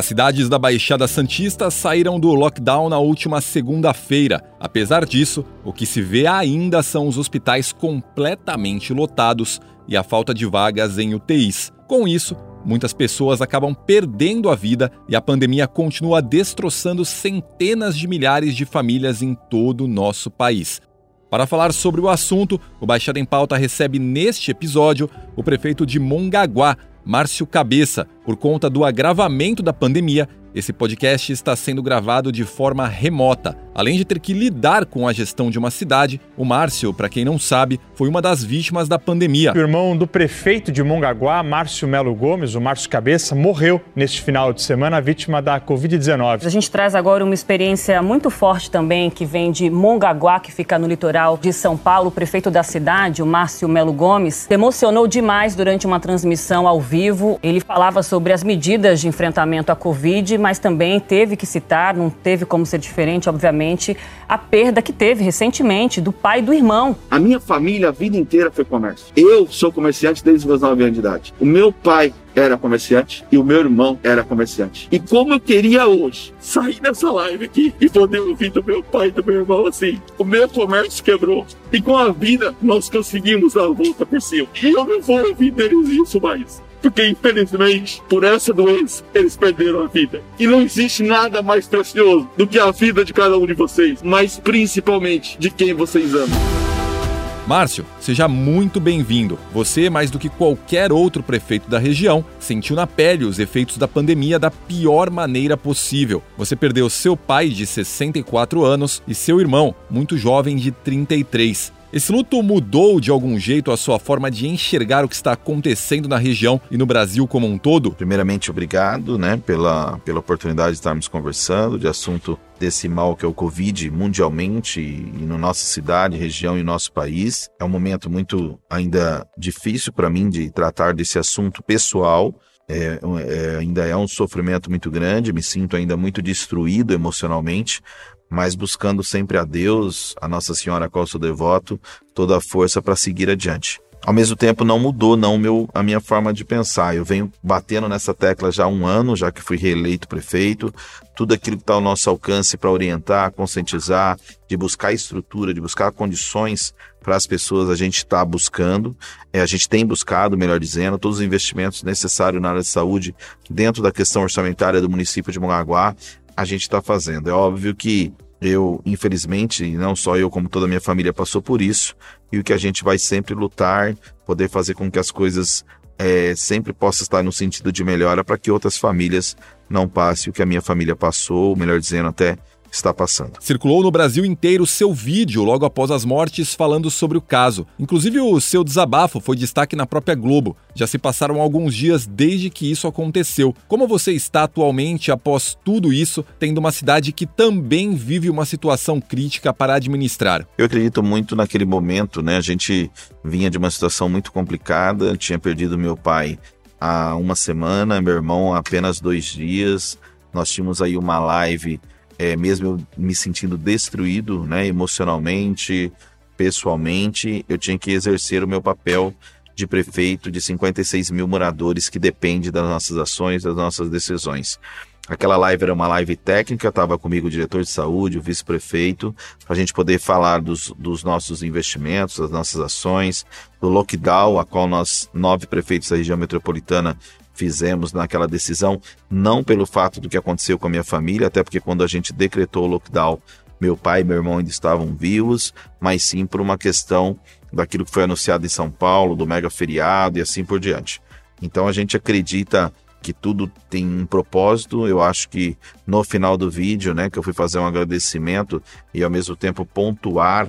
As cidades da Baixada Santista saíram do lockdown na última segunda-feira. Apesar disso, o que se vê ainda são os hospitais completamente lotados e a falta de vagas em UTIs. Com isso, muitas pessoas acabam perdendo a vida e a pandemia continua destroçando centenas de milhares de famílias em todo o nosso país. Para falar sobre o assunto, o Baixada em Pauta recebe neste episódio o prefeito de Mongaguá, Márcio Cabeça. Por conta do agravamento da pandemia, esse podcast está sendo gravado de forma remota. Além de ter que lidar com a gestão de uma cidade, o Márcio, para quem não sabe, foi uma das vítimas da pandemia. O irmão do prefeito de Mongaguá, Márcio Melo Gomes, o Márcio Cabeça, morreu neste final de semana vítima da Covid-19. A gente traz agora uma experiência muito forte também que vem de Mongaguá, que fica no litoral de São Paulo. O prefeito da cidade, o Márcio Melo Gomes, se emocionou demais durante uma transmissão ao vivo. Ele falava sobre as medidas de enfrentamento à Covid, mas também teve que citar, não teve como ser diferente, obviamente, a perda que teve recentemente do pai e do irmão. A minha família, a vida inteira foi comércio. Eu sou comerciante desde os meus 9 anos de idade. O meu pai era comerciante e o meu irmão era comerciante. E como eu queria hoje sair dessa live aqui e poder ouvir do meu pai e do meu irmão assim: o meu comércio quebrou e com a vida nós conseguimos dar a volta por cima. E eu não vou ouvir deles isso mais. Porque, infelizmente, por essa doença, eles perderam a vida. E não existe nada mais precioso do que a vida de cada um de vocês, mas principalmente de quem vocês amam. Márcio, seja muito bem-vindo. Você, mais do que qualquer outro prefeito da região, sentiu na pele os efeitos da pandemia da pior maneira possível. Você perdeu seu pai de 64 anos e seu irmão, muito jovem, de 33. Esse luto mudou de algum jeito a sua forma de enxergar o que está acontecendo na região e no Brasil como um todo? Primeiramente, obrigado né, pela, pela oportunidade de estarmos conversando de assunto desse mal que é o Covid mundialmente e na nossa cidade, região e nosso país. É um momento muito ainda difícil para mim de tratar desse assunto pessoal. É, é, ainda é um sofrimento muito grande, me sinto ainda muito destruído emocionalmente, mas buscando sempre a Deus, a Nossa Senhora a qual sou devoto, toda a força para seguir adiante. Ao mesmo tempo, não mudou não meu, a minha forma de pensar. Eu venho batendo nessa tecla já há um ano, já que fui reeleito prefeito. Tudo aquilo que está ao nosso alcance para orientar, conscientizar, de buscar estrutura, de buscar condições para as pessoas, a gente está buscando. É, a gente tem buscado, melhor dizendo, todos os investimentos necessários na área de saúde dentro da questão orçamentária do município de Mongaguá, a gente está fazendo. É óbvio que eu, infelizmente, e não só eu, como toda a minha família passou por isso, e o que a gente vai sempre lutar, poder fazer com que as coisas é, sempre possam estar no sentido de melhora para que outras famílias não passem o que a minha família passou, ou melhor dizendo, até está passando. Circulou no Brasil inteiro seu vídeo logo após as mortes falando sobre o caso. Inclusive, o seu desabafo foi destaque na própria Globo. Já se passaram alguns dias desde que isso aconteceu. Como você está atualmente após tudo isso, tendo uma cidade que também vive uma situação crítica para administrar? Eu acredito muito naquele momento, né? A gente vinha de uma situação muito complicada, tinha perdido meu pai há uma semana, meu irmão há apenas dois dias. Nós tínhamos aí uma live é, mesmo eu me sentindo destruído, né, emocionalmente, pessoalmente, eu tinha que exercer o meu papel de prefeito de 56 mil moradores que depende das nossas ações, das nossas decisões. Aquela live era uma live técnica, estava comigo o diretor de saúde, o vice-prefeito, para a gente poder falar dos, dos, nossos investimentos, das nossas ações, do lockdown, a qual nós, nove prefeitos da região metropolitana, fizemos naquela decisão, não pelo fato do que aconteceu com a minha família, até porque quando a gente decretou o lockdown, meu pai e meu irmão ainda estavam vivos, mas sim por uma questão daquilo que foi anunciado em São Paulo, do mega feriado e assim por diante. Então a gente acredita que tudo tem um propósito. Eu acho que no final do vídeo, né, que eu fui fazer um agradecimento e ao mesmo tempo pontuar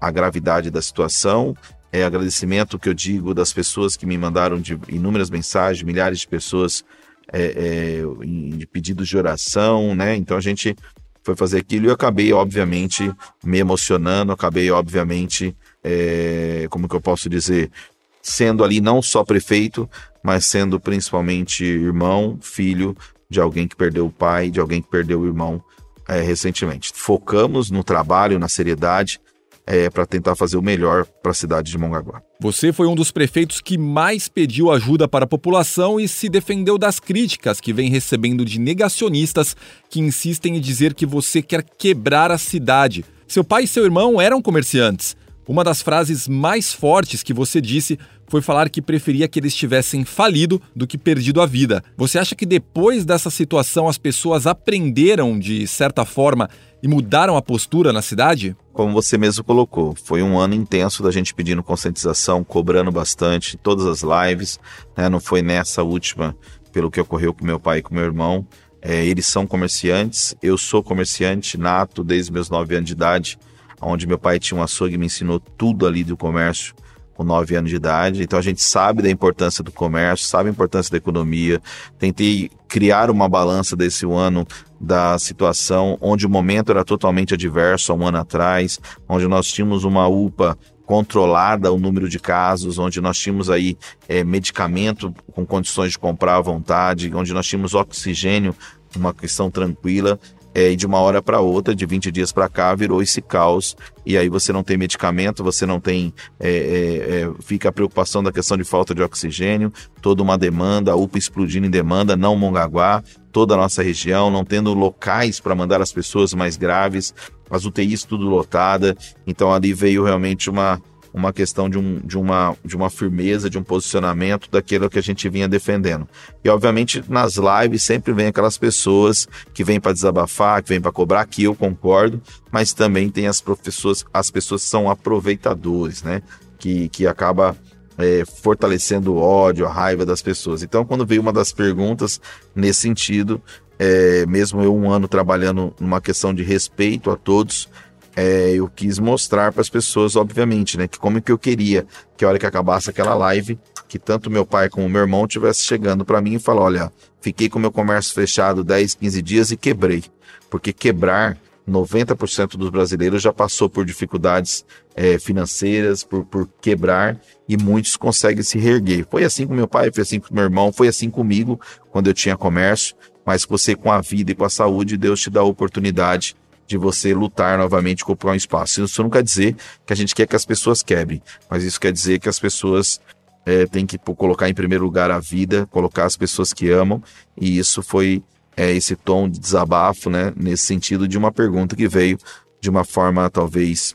a gravidade da situação, é agradecimento que eu digo das pessoas que me mandaram de inúmeras mensagens, milhares de pessoas é, é, de pedidos de oração, né? Então a gente foi fazer aquilo e eu acabei, obviamente, me emocionando, acabei, obviamente, é, como que eu posso dizer, sendo ali não só prefeito, mas sendo principalmente irmão, filho de alguém que perdeu o pai, de alguém que perdeu o irmão é, recentemente. Focamos no trabalho, na seriedade, é, para tentar fazer o melhor para a cidade de Mongaguá. Você foi um dos prefeitos que mais pediu ajuda para a população e se defendeu das críticas que vem recebendo de negacionistas que insistem em dizer que você quer quebrar a cidade. Seu pai e seu irmão eram comerciantes. Uma das frases mais fortes que você disse foi falar que preferia que eles tivessem falido do que perdido a vida. Você acha que depois dessa situação as pessoas aprenderam de certa forma e mudaram a postura na cidade? Como você mesmo colocou, foi um ano intenso da gente pedindo conscientização, cobrando bastante, todas as lives. Né? Não foi nessa última, pelo que ocorreu com meu pai e com meu irmão. É, eles são comerciantes, eu sou comerciante nato desde meus 9 anos de idade, onde meu pai tinha um açougue e me ensinou tudo ali do comércio com 9 anos de idade. Então a gente sabe da importância do comércio, sabe a importância da economia. Tentei criar uma balança desse ano da situação onde o momento era totalmente adverso há um ano atrás, onde nós tínhamos uma UPA controlada o número de casos, onde nós tínhamos aí é, medicamento com condições de comprar à vontade, onde nós tínhamos oxigênio, uma questão tranquila é, e de uma hora para outra, de 20 dias para cá, virou esse caos. E aí você não tem medicamento, você não tem. É, é, é, fica a preocupação da questão de falta de oxigênio, toda uma demanda, a UPA explodindo em demanda, não Mongaguá, toda a nossa região, não tendo locais para mandar as pessoas mais graves, as UTIs tudo lotada. Então ali veio realmente uma, uma questão de, um, de, uma, de uma firmeza, de um posicionamento daquilo que a gente vinha defendendo. E, obviamente, nas lives sempre vem aquelas pessoas que vêm para desabafar, que vêm para cobrar, que eu concordo, mas também tem as pessoas, as pessoas que são aproveitadores, né? Que, que acaba é, fortalecendo o ódio, a raiva das pessoas. Então, quando veio uma das perguntas nesse sentido, é, mesmo eu um ano trabalhando numa questão de respeito a todos, é, eu quis mostrar para as pessoas, obviamente, né, que como que eu queria que a hora que acabasse aquela live, que tanto meu pai como meu irmão tivesse chegando para mim e falar, olha, fiquei com meu comércio fechado 10, 15 dias e quebrei, porque quebrar 90% dos brasileiros já passou por dificuldades é, financeiras, por, por quebrar, e muitos conseguem se reerguer. Foi assim com meu pai, foi assim com meu irmão, foi assim comigo quando eu tinha comércio, mas você com a vida e com a saúde, Deus te dá a oportunidade de você lutar novamente com um espaço. Isso não quer dizer que a gente quer que as pessoas quebrem, mas isso quer dizer que as pessoas é, têm que colocar em primeiro lugar a vida, colocar as pessoas que amam, e isso foi é, esse tom de desabafo, né, nesse sentido de uma pergunta que veio de uma forma talvez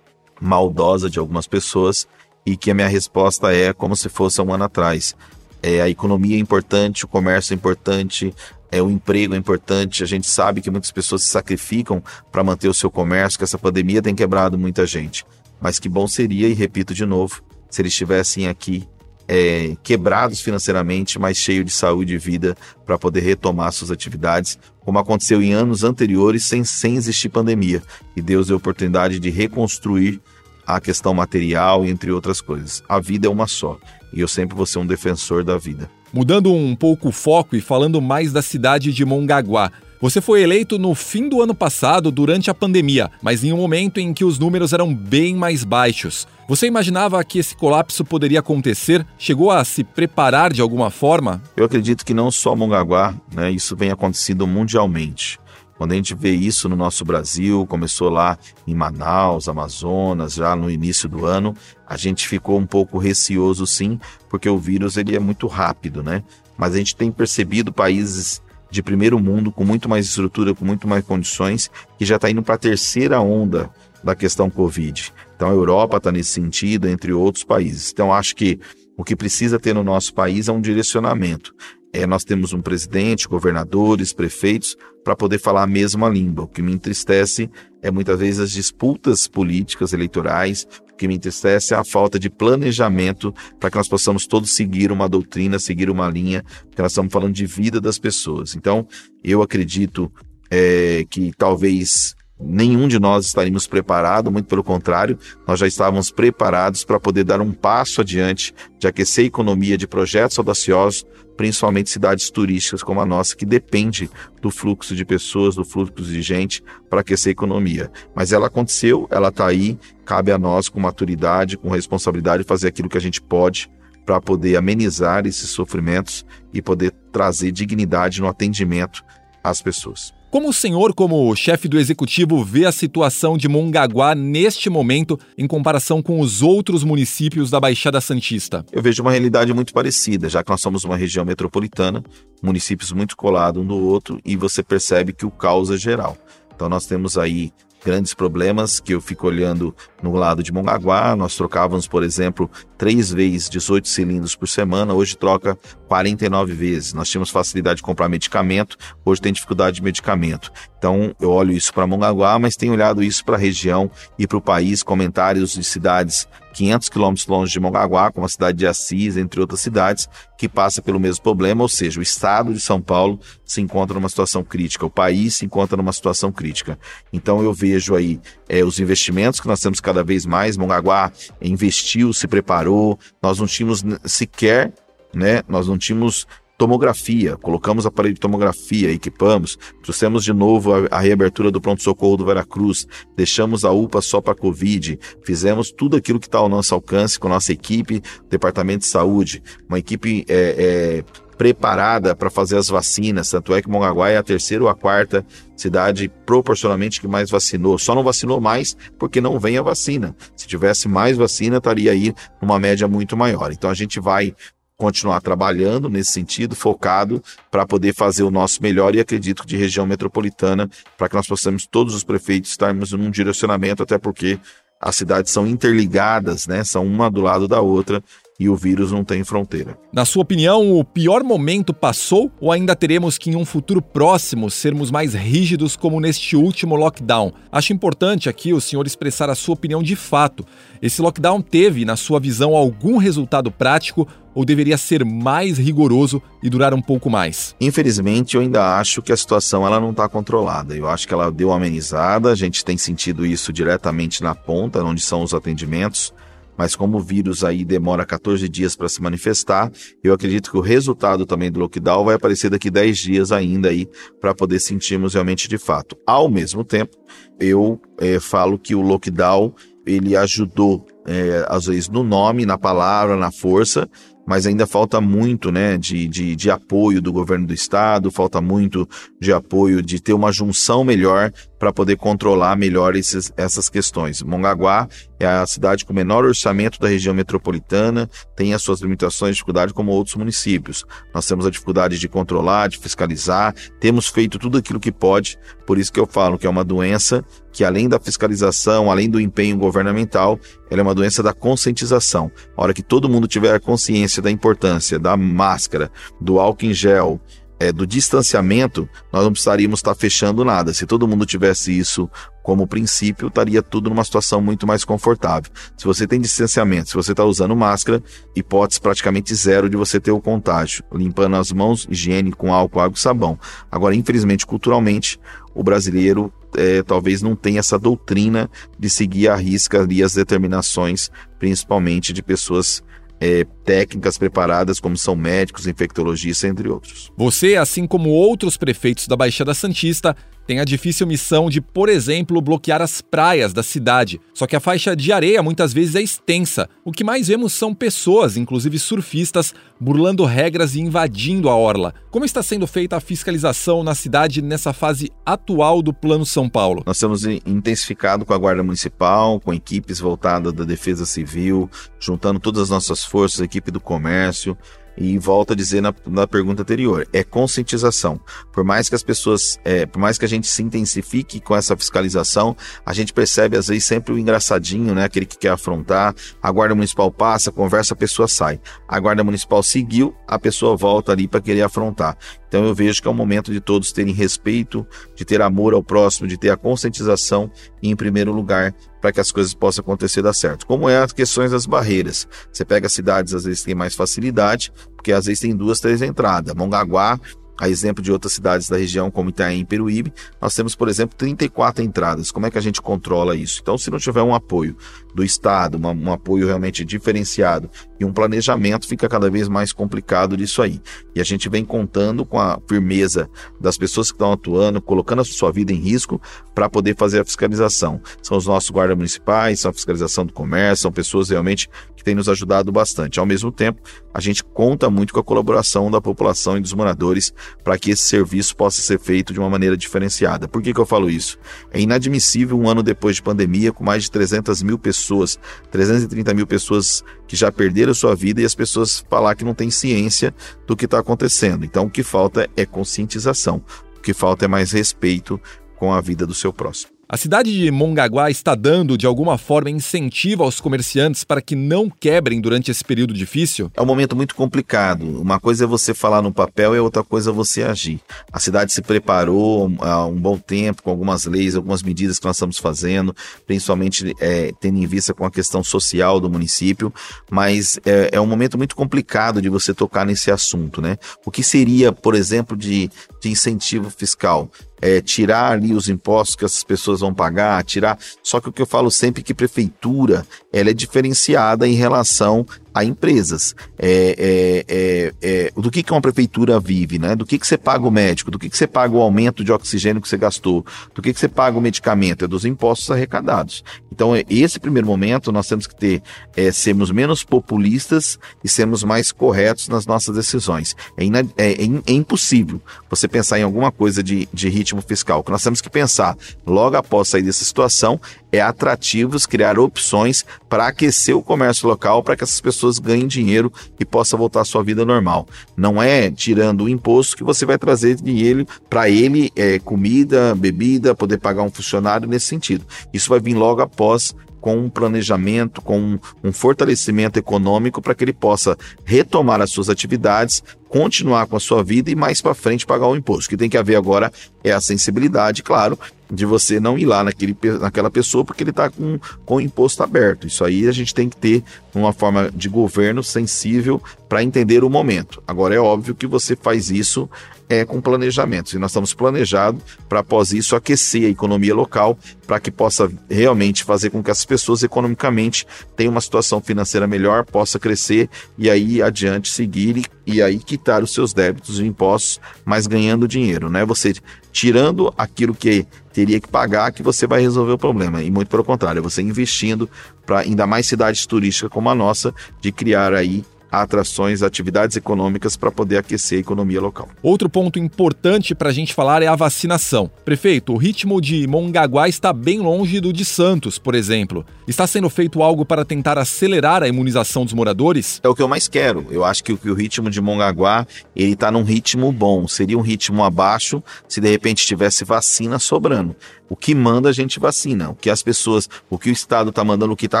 maldosa de algumas pessoas e que a minha resposta é como se fosse um ano atrás. É, a economia é importante, o comércio é importante, é, o emprego é importante. A gente sabe que muitas pessoas se sacrificam para manter o seu comércio, que essa pandemia tem quebrado muita gente. Mas que bom seria, e repito de novo, se eles estivessem aqui é, quebrados financeiramente, mas cheios de saúde e vida para poder retomar suas atividades, como aconteceu em anos anteriores sem, sem existir pandemia. E Deus deu a oportunidade de reconstruir a questão material, entre outras coisas. A vida é uma só, e eu sempre vou ser um defensor da vida. Mudando um pouco o foco e falando mais da cidade de Mongaguá. Você foi eleito no fim do ano passado, durante a pandemia, mas em um momento em que os números eram bem mais baixos. Você imaginava que esse colapso poderia acontecer? Chegou a se preparar de alguma forma? Eu acredito que não só Mongaguá, né, isso vem acontecendo mundialmente. Quando a gente vê isso no nosso Brasil, começou lá em Manaus, Amazonas, já no início do ano, a gente ficou um pouco receoso sim, porque o vírus ele é muito rápido, né? Mas a gente tem percebido países de primeiro mundo com muito mais estrutura, com muito mais condições, que já está indo para a terceira onda da questão Covid. Então a Europa está nesse sentido, entre outros países. Então acho que o que precisa ter no nosso país é um direcionamento é, nós temos um presidente, governadores, prefeitos, para poder falar a mesma língua. O que me entristece é muitas vezes as disputas políticas eleitorais, que me entristece é a falta de planejamento para que nós possamos todos seguir uma doutrina, seguir uma linha, porque nós estamos falando de vida das pessoas. Então, eu acredito é, que talvez nenhum de nós estaríamos preparado, muito pelo contrário, nós já estávamos preparados para poder dar um passo adiante de aquecer a economia de projetos audaciosos, principalmente cidades turísticas como a nossa, que depende do fluxo de pessoas, do fluxo de gente para aquecer a economia. Mas ela aconteceu, ela está aí, cabe a nós com maturidade, com responsabilidade, fazer aquilo que a gente pode para poder amenizar esses sofrimentos e poder trazer dignidade no atendimento às pessoas. Como o senhor, como chefe do executivo, vê a situação de Mongaguá neste momento em comparação com os outros municípios da Baixada Santista? Eu vejo uma realidade muito parecida, já que nós somos uma região metropolitana, municípios muito colados um do outro, e você percebe que o caos é geral. Então nós temos aí grandes problemas que eu fico olhando no lado de Mongaguá. Nós trocávamos, por exemplo, três vezes 18 cilindros por semana, hoje troca 49 vezes. Nós tínhamos facilidade de comprar medicamento, hoje tem dificuldade de medicamento. Então eu olho isso para Mongaguá, mas tenho olhado isso para a região e para o país, comentários de cidades 500 quilômetros longe de Mongaguá, como a cidade de Assis, entre outras cidades, que passa pelo mesmo problema, ou seja, o estado de São Paulo se encontra numa situação crítica, o país se encontra numa situação crítica. Então eu vejo aí é, os investimentos que nós temos cada vez mais, Mongaguá investiu, se preparou, nós não tínhamos sequer, né, nós não tínhamos tomografia, colocamos aparelho de tomografia, equipamos, trouxemos de novo a, a reabertura do pronto-socorro do Veracruz, deixamos a UPA só para Covid, fizemos tudo aquilo que está ao nosso alcance com nossa equipe, Departamento de Saúde, uma equipe é, é, preparada para fazer as vacinas, tanto é que Mongaguá é a terceira ou a quarta cidade proporcionalmente que mais vacinou. Só não vacinou mais porque não vem a vacina. Se tivesse mais vacina, estaria aí numa média muito maior. Então a gente vai continuar trabalhando nesse sentido, focado para poder fazer o nosso melhor e acredito de região metropolitana, para que nós possamos todos os prefeitos estarmos num direcionamento, até porque as cidades são interligadas, né? São uma do lado da outra e o vírus não tem fronteira. Na sua opinião, o pior momento passou ou ainda teremos que em um futuro próximo sermos mais rígidos como neste último lockdown? Acho importante aqui o senhor expressar a sua opinião de fato. Esse lockdown teve, na sua visão, algum resultado prático ou deveria ser mais rigoroso e durar um pouco mais? Infelizmente, eu ainda acho que a situação ela não está controlada. Eu acho que ela deu uma amenizada, a gente tem sentido isso diretamente na ponta, onde são os atendimentos mas como o vírus aí demora 14 dias para se manifestar, eu acredito que o resultado também do lockdown vai aparecer daqui 10 dias ainda aí para poder sentirmos realmente de fato. Ao mesmo tempo, eu é, falo que o lockdown ele ajudou é, às vezes no nome, na palavra, na força, mas ainda falta muito né, de, de, de, apoio do governo do estado, falta muito de apoio de ter uma junção melhor para poder controlar melhor esses, essas questões. Mongaguá é a cidade com o menor orçamento da região metropolitana, tem as suas limitações e dificuldades como outros municípios. Nós temos a dificuldade de controlar, de fiscalizar, temos feito tudo aquilo que pode, por isso que eu falo que é uma doença que além da fiscalização, além do empenho governamental, ela é uma doença da conscientização. A hora que todo mundo tiver consciência da importância da máscara, do álcool em gel, é, do distanciamento, nós não precisaríamos estar fechando nada. Se todo mundo tivesse isso como princípio, estaria tudo numa situação muito mais confortável. Se você tem distanciamento, se você está usando máscara, hipótese praticamente zero de você ter o contágio. Limpando as mãos, higiene com álcool, água e sabão. Agora, infelizmente, culturalmente, o brasileiro é, talvez não tenha essa doutrina de seguir à risca ali as determinações, principalmente de pessoas é, técnicas preparadas, como são médicos, infectologistas, entre outros. Você, assim como outros prefeitos da Baixada Santista, tem a difícil missão de, por exemplo, bloquear as praias da cidade. Só que a faixa de areia muitas vezes é extensa. O que mais vemos são pessoas, inclusive surfistas, burlando regras e invadindo a orla. Como está sendo feita a fiscalização na cidade nessa fase atual do Plano São Paulo? Nós temos intensificado com a Guarda Municipal, com equipes voltadas da Defesa Civil, juntando todas as nossas forças, equipe do comércio e volto a dizer na, na pergunta anterior, é conscientização. Por mais que as pessoas, é, por mais que a gente se intensifique com essa fiscalização, a gente percebe às vezes sempre o engraçadinho, né? Aquele que quer afrontar. A guarda municipal passa, conversa, a pessoa sai. A guarda municipal seguiu, a pessoa volta ali para querer afrontar. Então eu vejo que é o momento de todos terem respeito, de ter amor ao próximo, de ter a conscientização e, em primeiro lugar, para que as coisas possam acontecer dar certo. Como é as questões das barreiras. Você pega cidades, às vezes tem mais facilidade, porque às vezes tem duas, três entradas. Mongaguá a exemplo de outras cidades da região, como Itaém e Peruíbe, nós temos, por exemplo, 34 entradas. Como é que a gente controla isso? Então, se não tiver um apoio do Estado, uma, um apoio realmente diferenciado e um planejamento, fica cada vez mais complicado disso aí. E a gente vem contando com a firmeza das pessoas que estão atuando, colocando a sua vida em risco para poder fazer a fiscalização. São os nossos guardas municipais, são a fiscalização do comércio, são pessoas realmente que têm nos ajudado bastante. Ao mesmo tempo, a gente conta muito com a colaboração da população e dos moradores para que esse serviço possa ser feito de uma maneira diferenciada. Por que, que eu falo isso? É inadmissível um ano depois de pandemia, com mais de 300 mil pessoas, 330 mil pessoas que já perderam sua vida e as pessoas falar que não tem ciência do que está acontecendo. Então, o que falta é conscientização. O que falta é mais respeito com a vida do seu próximo. A cidade de Mongaguá está dando, de alguma forma, incentivo aos comerciantes para que não quebrem durante esse período difícil? É um momento muito complicado. Uma coisa é você falar no papel e outra coisa é você agir. A cidade se preparou há um bom tempo com algumas leis, algumas medidas que nós estamos fazendo, principalmente é, tendo em vista com a questão social do município, mas é, é, um momento muito complicado de você tocar nesse assunto, né? O que seria, por exemplo, de, de incentivo fiscal? É, tirar ali os impostos que essas pessoas vão pagar, tirar. Só que o que eu falo sempre é que prefeitura ela é diferenciada em relação a empresas. É, é, é, é, do que, que uma prefeitura vive, né? Do que, que você paga o médico, do que, que você paga o aumento de oxigênio que você gastou, do que, que você paga o medicamento, é dos impostos arrecadados. Então, é, esse primeiro momento, nós temos que ter, é, sermos menos populistas e sermos mais corretos nas nossas decisões. É, ina, é, é, é impossível você pensar em alguma coisa de, de ritmo fiscal. O que nós temos que pensar logo após sair dessa situação é atrativos, criar opções para aquecer o comércio local, para que essas pessoas ganhem dinheiro e possa voltar à sua vida normal. Não é tirando o imposto que você vai trazer dinheiro para ele, é, comida, bebida, poder pagar um funcionário nesse sentido. Isso vai vir logo após com um planejamento, com um fortalecimento econômico para que ele possa retomar as suas atividades, continuar com a sua vida e mais para frente pagar o imposto. O que tem que haver agora é a sensibilidade, claro, de você não ir lá naquele, naquela pessoa porque ele está com, com o imposto aberto. Isso aí a gente tem que ter uma forma de governo sensível para entender o momento. Agora é óbvio que você faz isso é com planejamento. E nós estamos planejados para, após isso, aquecer a economia local para que possa realmente fazer com que as pessoas economicamente tenham uma situação financeira melhor, possa crescer e aí adiante seguir e, e aí quitar os seus débitos e impostos, mas ganhando dinheiro, né? Você tirando aquilo que teria que pagar que você vai resolver o problema. E muito pelo contrário, você investindo para ainda mais cidades turísticas como a nossa, de criar aí atrações, atividades econômicas para poder aquecer a economia local. Outro ponto importante para a gente falar é a vacinação. Prefeito, o ritmo de Mongaguá está bem longe do de Santos, por exemplo. Está sendo feito algo para tentar acelerar a imunização dos moradores? É o que eu mais quero. Eu acho que o, ritmo de Mongaguá ele está num ritmo bom. Seria um ritmo abaixo se de repente tivesse vacina sobrando. O que manda a gente vacina. O que as pessoas, o que o Estado está mandando, o que está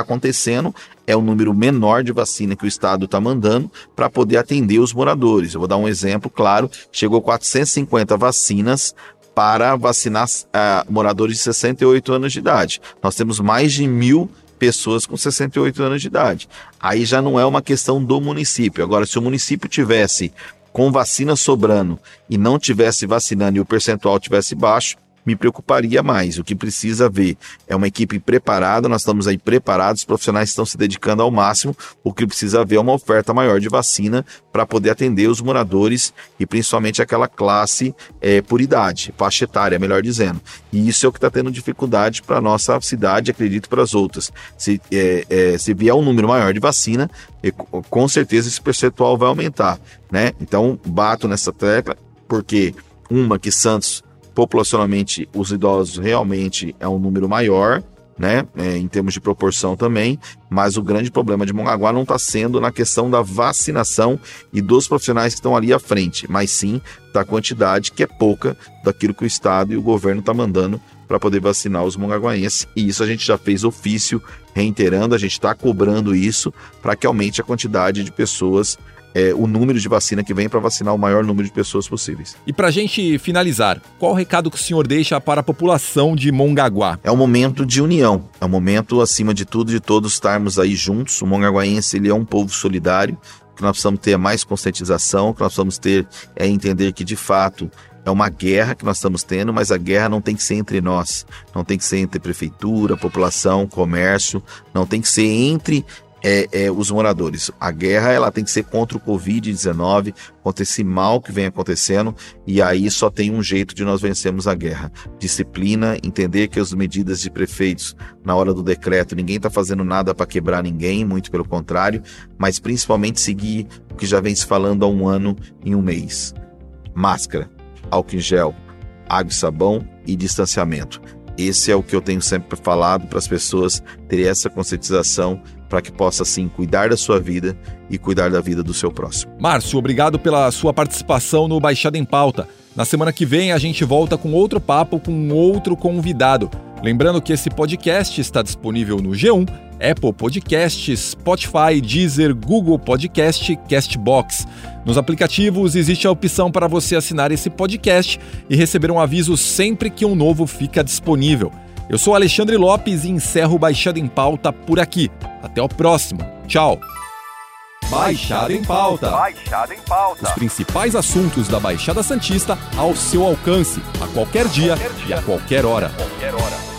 acontecendo é o número menor de vacina que o Estado está mandando para poder atender os moradores. Eu vou dar um exemplo claro: chegou 450 vacinas para vacinar uh, moradores de 68 anos de idade. Nós temos mais de mil pessoas com 68 anos de idade. Aí já não é uma questão do município. Agora, se o município tivesse com vacina sobrando e não tivesse vacinando e o percentual tivesse baixo, me preocuparia mais. O que precisa ver é uma equipe preparada, nós estamos aí preparados, os profissionais estão se dedicando ao máximo. O que precisa ver é uma oferta maior de vacina para poder atender os moradores e principalmente aquela classe é, por idade, faixa etária, melhor dizendo. E isso é o que está tendo dificuldade para a nossa cidade, acredito para as outras. Se, é, é, se vier um número maior de vacina, com certeza esse percentual vai aumentar, né? Então bato nessa tecla porque uma que Santos populacionalmente os idosos realmente é um número maior, né, é, em termos de proporção também, mas o grande problema de Mongaguá não está sendo na questão da vacinação e dos profissionais que estão ali à frente, mas sim da quantidade que é pouca daquilo que o Estado e o governo estão tá mandando para poder vacinar os mongaguaenses. E isso a gente já fez ofício reiterando, a gente está cobrando isso para que aumente a quantidade de pessoas é, o número de vacina que vem para vacinar o maior número de pessoas possíveis. E para a gente finalizar, qual o recado que o senhor deixa para a população de Mongaguá? É um momento de união, é um momento, acima de tudo, de todos estarmos aí juntos. O mongaguaense ele é um povo solidário, que nós precisamos ter mais conscientização, que nós precisamos ter é entender que de fato é uma guerra que nós estamos tendo, mas a guerra não tem que ser entre nós, não tem que ser entre prefeitura, população, comércio, não tem que ser entre é, é, os moradores. A guerra ela tem que ser contra o Covid-19, contra esse mal que vem acontecendo, e aí só tem um jeito de nós vencermos a guerra: disciplina, entender que as medidas de prefeitos na hora do decreto, ninguém está fazendo nada para quebrar ninguém, muito pelo contrário, mas principalmente seguir o que já vem se falando há um ano em um mês: máscara, álcool em gel, água e sabão e distanciamento. Esse é o que eu tenho sempre falado para as pessoas terem essa conscientização para que possa, assim, cuidar da sua vida e cuidar da vida do seu próximo. Márcio, obrigado pela sua participação no Baixada em Pauta. Na semana que vem a gente volta com outro papo com outro convidado. Lembrando que esse podcast está disponível no G1, Apple Podcasts, Spotify, Deezer, Google Podcast, Castbox. Nos aplicativos existe a opção para você assinar esse podcast e receber um aviso sempre que um novo fica disponível. Eu sou Alexandre Lopes e encerro Baixada em Pauta por aqui. Até o próximo. Tchau. Baixada em Pauta. Baixada em Pauta. Os principais assuntos da Baixada Santista ao seu alcance, a qualquer dia, Qualquer dia. e a qualquer hora. Qualquer hora.